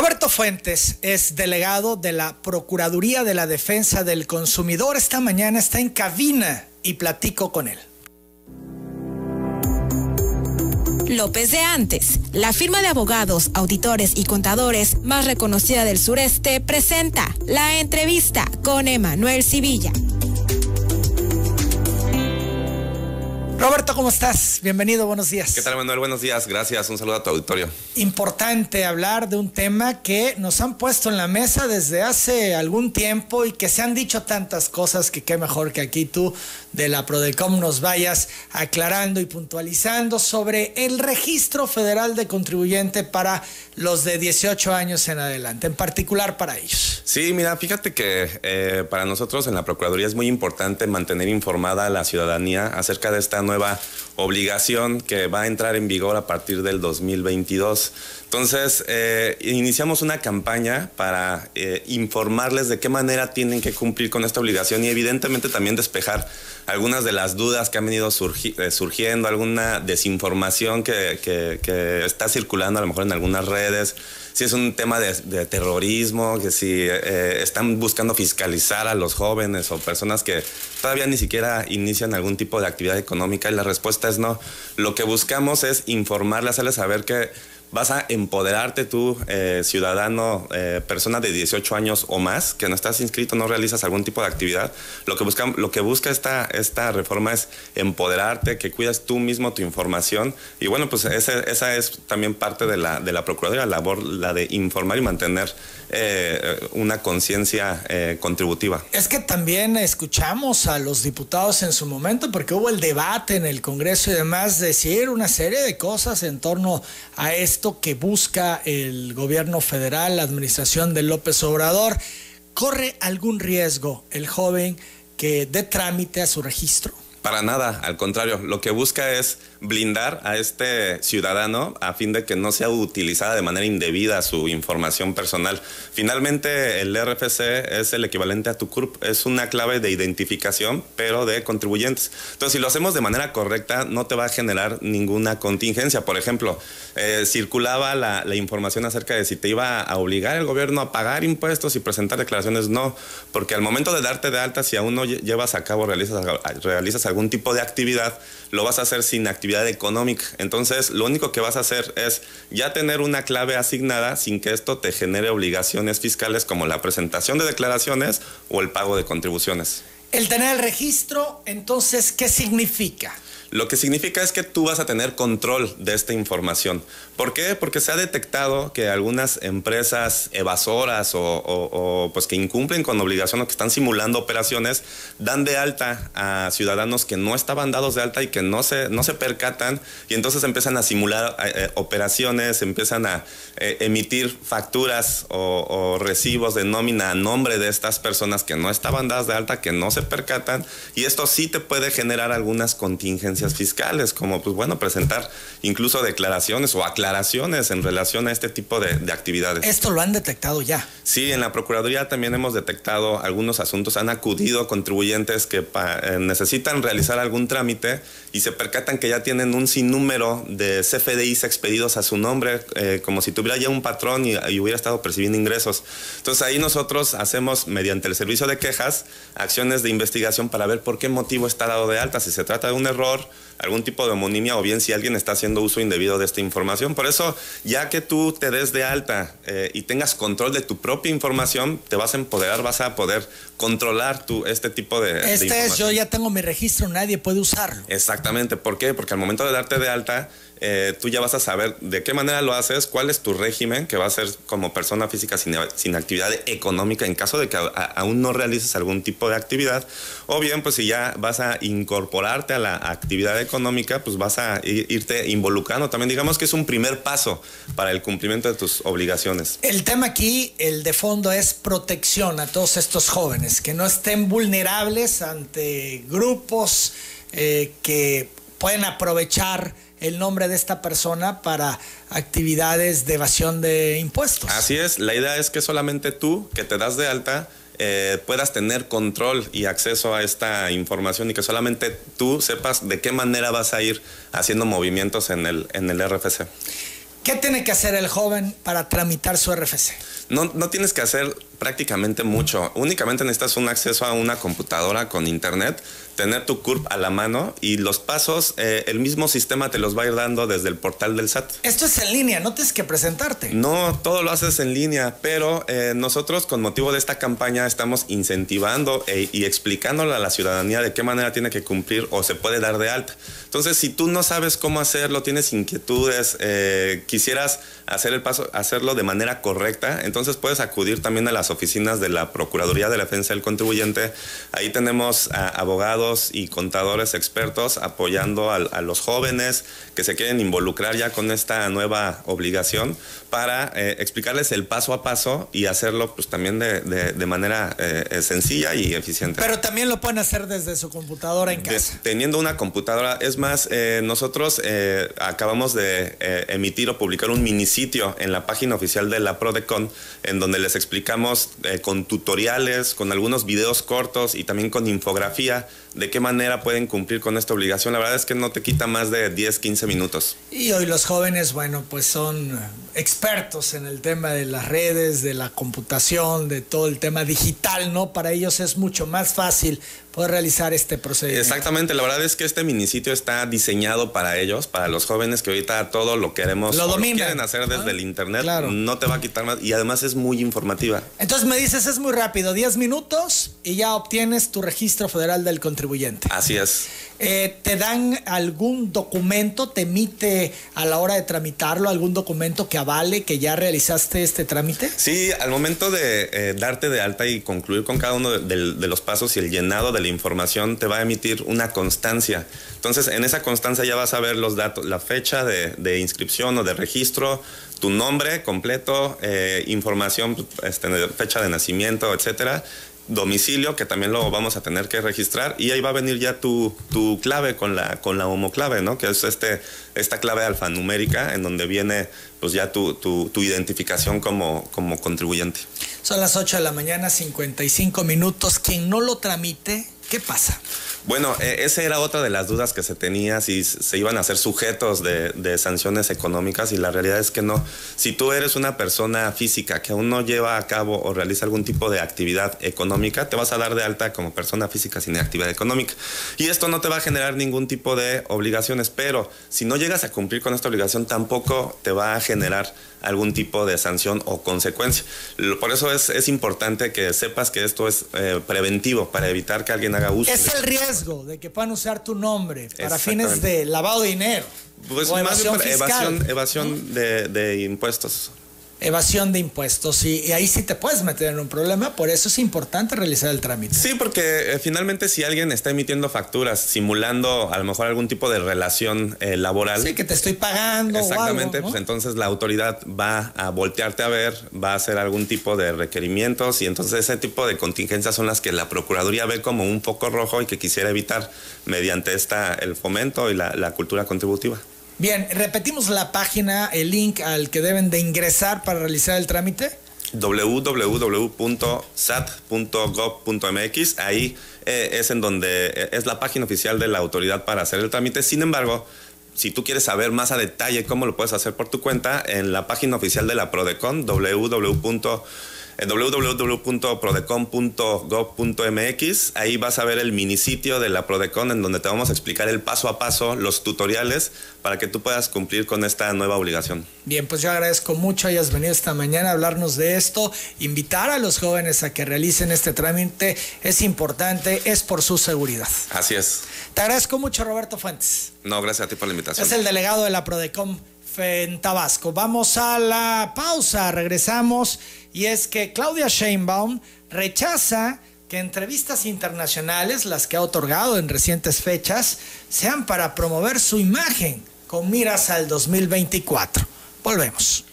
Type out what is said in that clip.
Roberto Fuentes es delegado de la Procuraduría de la Defensa del Consumidor. Esta mañana está en cabina y platico con él. López de Antes, la firma de abogados, auditores y contadores más reconocida del sureste, presenta la entrevista con Emanuel Civilla. Roberto, ¿cómo estás? Bienvenido, buenos días. ¿Qué tal, Manuel? Buenos días, gracias. Un saludo a tu auditorio. Importante hablar de un tema que nos han puesto en la mesa desde hace algún tiempo y que se han dicho tantas cosas que qué mejor que aquí tú de la Prodecom nos vayas aclarando y puntualizando sobre el registro federal de contribuyente para los de 18 años en adelante, en particular para ellos. Sí, mira, fíjate que eh, para nosotros en la Procuraduría es muy importante mantener informada a la ciudadanía acerca de esta nueva obligación que va a entrar en vigor a partir del 2022. Entonces, eh, iniciamos una campaña para eh, informarles de qué manera tienen que cumplir con esta obligación y evidentemente también despejar algunas de las dudas que han venido eh, surgiendo, alguna desinformación que, que, está circulando a lo mejor en algunas redes, si es un tema de, terrorismo, que si están buscando fiscalizar a los jóvenes o personas que todavía ni siquiera inician algún tipo de actividad económica y la respuesta es no. Lo que buscamos es informarles, hacerles saber que vas a empoderarte tú, eh, ciudadano, eh, persona de 18 años o más, que no estás inscrito, no realizas algún tipo de actividad. Lo que busca, lo que busca esta, esta reforma es empoderarte, que cuidas tú mismo tu información. Y bueno, pues esa es también parte de la, de la Procuraduría, la labor, la de informar y mantener eh, una conciencia contributiva. Es que también escuchamos a los diputados en su momento, porque hubo el debate en el Congreso y demás, decir una serie de cosas en torno a esto que busca el gobierno federal, la administración de López Obrador, ¿corre algún riesgo el joven que dé trámite a su registro? Para nada, al contrario, lo que busca es blindar a este ciudadano a fin de que no sea utilizada de manera indebida su información personal. Finalmente, el RFC es el equivalente a tu CURP, es una clave de identificación, pero de contribuyentes. Entonces, si lo hacemos de manera correcta, no te va a generar ninguna contingencia. Por ejemplo, eh, circulaba la, información acerca de si te iba a obligar el gobierno a pagar impuestos y presentar declaraciones. No, porque al momento de darte de alta, si aún no llevas a cabo, realizas, realizas algún tipo de actividad, lo vas a hacer sin actividad económica. Entonces, lo único que vas a hacer es ya tener una clave asignada sin que esto te genere obligaciones fiscales como la presentación de declaraciones o el pago de contribuciones. El tener el registro, entonces, ¿qué significa? Lo que significa es que tú vas a tener control de esta información. ¿Por qué? Porque se ha detectado que algunas empresas evasoras o, pues que incumplen con obligación o que están simulando operaciones dan de alta a ciudadanos que no estaban dados de alta y que no se, no se percatan y entonces empiezan a simular eh, eh, operaciones, empiezan a eh, emitir facturas o, recibos de nómina a nombre de estas personas que no estaban dadas de alta, que no se percatan y esto sí te puede generar algunas contingencias fiscales, como pues bueno, presentar incluso declaraciones o aclaraciones en relación a este tipo de, actividades. ¿Esto lo han detectado ya? Sí, en la Procuraduría también hemos detectado algunos asuntos, han acudido contribuyentes que eh, necesitan realizar algún trámite y se percatan que ya tienen un sinnúmero de CFDIs expedidos a su nombre, eh, como si tuviera ya un patrón y, y hubiera estado percibiendo ingresos. Entonces ahí nosotros hacemos, mediante el servicio de quejas, acciones de investigación para ver por qué motivo está dado de alta, si se trata de un error, algún tipo de homonimia o bien si alguien está haciendo uso indebido de esta información. Por eso, ya que tú te des de alta eh, y tengas control de tu propia información, te vas a empoderar, vas a poder controlar tu, este tipo de... Este es, yo ya tengo mi registro, nadie puede usarlo. Exactamente, ¿por qué? Porque al momento de darte de alta, eh, tú ya vas a saber de qué manera lo haces, cuál es tu régimen, que va a ser como persona física sin, actividad económica en caso de que aún no realices algún tipo de actividad, o bien pues si ya vas a incorporarte a la actividad económica, pues vas a irte involucrando también. Digamos que es un primer paso para el cumplimiento de tus obligaciones. El tema aquí, el de fondo, es protección a todos estos jóvenes, que no estén vulnerables ante grupos eh, que pueden aprovechar el nombre de esta persona para actividades de evasión de impuestos. Así es, la idea es que solamente tú, que te das de alta, eh, puedas tener control y acceso a esta información y que solamente tú sepas de qué manera vas a ir haciendo movimientos en el, en el RFC. ¿Qué tiene que hacer el joven para tramitar su RFC? No, no tienes que hacer prácticamente mucho. Únicamente necesitas un acceso a una computadora con internet, tener tu CURP a la mano y los pasos, eh, el mismo sistema te los va a ir dando desde el portal del SAT. Esto es en línea, no tienes que presentarte. No, todo lo haces en línea, pero eh, nosotros con motivo de esta campaña estamos incentivando e, y explicándole a la ciudadanía de qué manera tiene que cumplir o se puede dar de alta. Entonces, si tú no sabes cómo hacerlo, tienes inquietudes, eh, quisieras hacer el paso, hacerlo de manera correcta, entonces puedes acudir también a las oficinas de la Procuraduría de la Defensa del Contribuyente. Ahí tenemos abogados y contadores expertos apoyando a, los jóvenes que se quieren involucrar ya con esta nueva obligación para eh, explicarles el paso a paso y hacerlo pues también de, manera eh, sencilla y eficiente. Pero también lo pueden hacer desde su computadora en casa. teniendo una computadora, es más, eh, nosotros acabamos de emitir o publicar un minisitio en la página oficial de la Prodecon en donde les explicamos eh, con tutoriales, con algunos videos cortos y también con infografía de qué manera pueden cumplir con esta obligación. La verdad es que no te quita más de 10, 15 minutos. Y hoy los jóvenes, bueno, pues son expertos en el tema de las redes, de la computación, de todo el tema digital, ¿no? Para ellos es mucho más fácil poder realizar este procedimiento. Exactamente, la verdad es que este minisitio está diseñado para ellos, para los jóvenes que ahorita todo lo queremos lo, quieren hacer desde el internet, no te va a quitar más y además es muy informativa. Entonces me dices, es muy rápido, 10 minutos y ya obtienes tu registro federal del contribuyente. Así es. Eh, ¿Te dan algún documento, te emite a la hora de tramitarlo algún documento que avale que ya realizaste este trámite? Sí, al momento de eh, darte de alta y concluir con cada uno de, los pasos y el llenado de la información, te va a emitir una constancia. Entonces, en esa constancia ya vas a ver los datos, la fecha de, inscripción o de registro, tu nombre completo, eh, información, este, fecha de nacimiento, etcétera domicilio, que también lo vamos a tener que registrar, y ahí va a venir ya tu, tu clave con la, con la homoclave, ¿no? Que es este, esta clave alfanumérica en donde viene pues ya tu, tu, tu identificación como, como contribuyente. Son las 8 de la mañana, 55 minutos. Quien no lo tramite, ¿qué pasa? Bueno, e, esa era otra de las dudas que se tenía, si se iban a ser sujetos de, sanciones económicas y la realidad es que no. Si tú eres una persona física que aún no lleva a cabo o realiza algún tipo de actividad económica, te vas a dar de alta como persona física sin actividad económica. Y esto no te va a generar ningún tipo de obligaciones, pero si no llegas a cumplir con esta obligación, tampoco te va a generar algún tipo de sanción o consecuencia. Por eso es, es importante que sepas que esto es eh, preventivo para evitar que alguien haga uso. Es el riesgo de que puedan usar tu nombre para fines de lavado de dinero. Pues más evasión, evasión, de, de impuestos evasión de impuestos y, ahí sí te puedes meter en un problema, por eso es importante realizar el trámite. Sí, porque eh, finalmente si alguien está emitiendo facturas simulando a lo mejor algún tipo de relación eh, laboral. Sí, que te estoy pagando. Exactamente, pues entonces la autoridad va a voltearte a ver, va a hacer algún tipo de requerimientos y entonces ese tipo de contingencias son las que la Procuraduría ve como un foco rojo y que quisiera evitar mediante esta el fomento y la cultura contributiva. Bien, repetimos la página, el link al que deben de ingresar para realizar el trámite www.sat.gov.mx. Ahí eh, es en donde eh, es la página oficial de la autoridad para hacer el trámite. Sin embargo, si tú quieres saber más a detalle cómo lo puedes hacer por tu cuenta, en la página oficial de la Prodecon, www en www.prodecon.gov.mx. Ahí vas a ver el minisitio de la Prodecon en donde te vamos a explicar el paso a paso, los tutoriales para que tú puedas cumplir con esta nueva obligación. Bien, pues yo agradezco mucho hayas venido esta mañana a hablarnos de esto, invitar a los jóvenes a que realicen este trámite es importante, es por su seguridad. Así es. Te agradezco mucho Roberto Fuentes. No, gracias a ti por la invitación. Es el delegado de la Prodecon en Tabasco. Vamos a la pausa, regresamos y es que Claudia Sheinbaum rechaza que entrevistas internacionales, las que ha otorgado en recientes fechas, sean para promover su imagen con miras al 2024. Volvemos.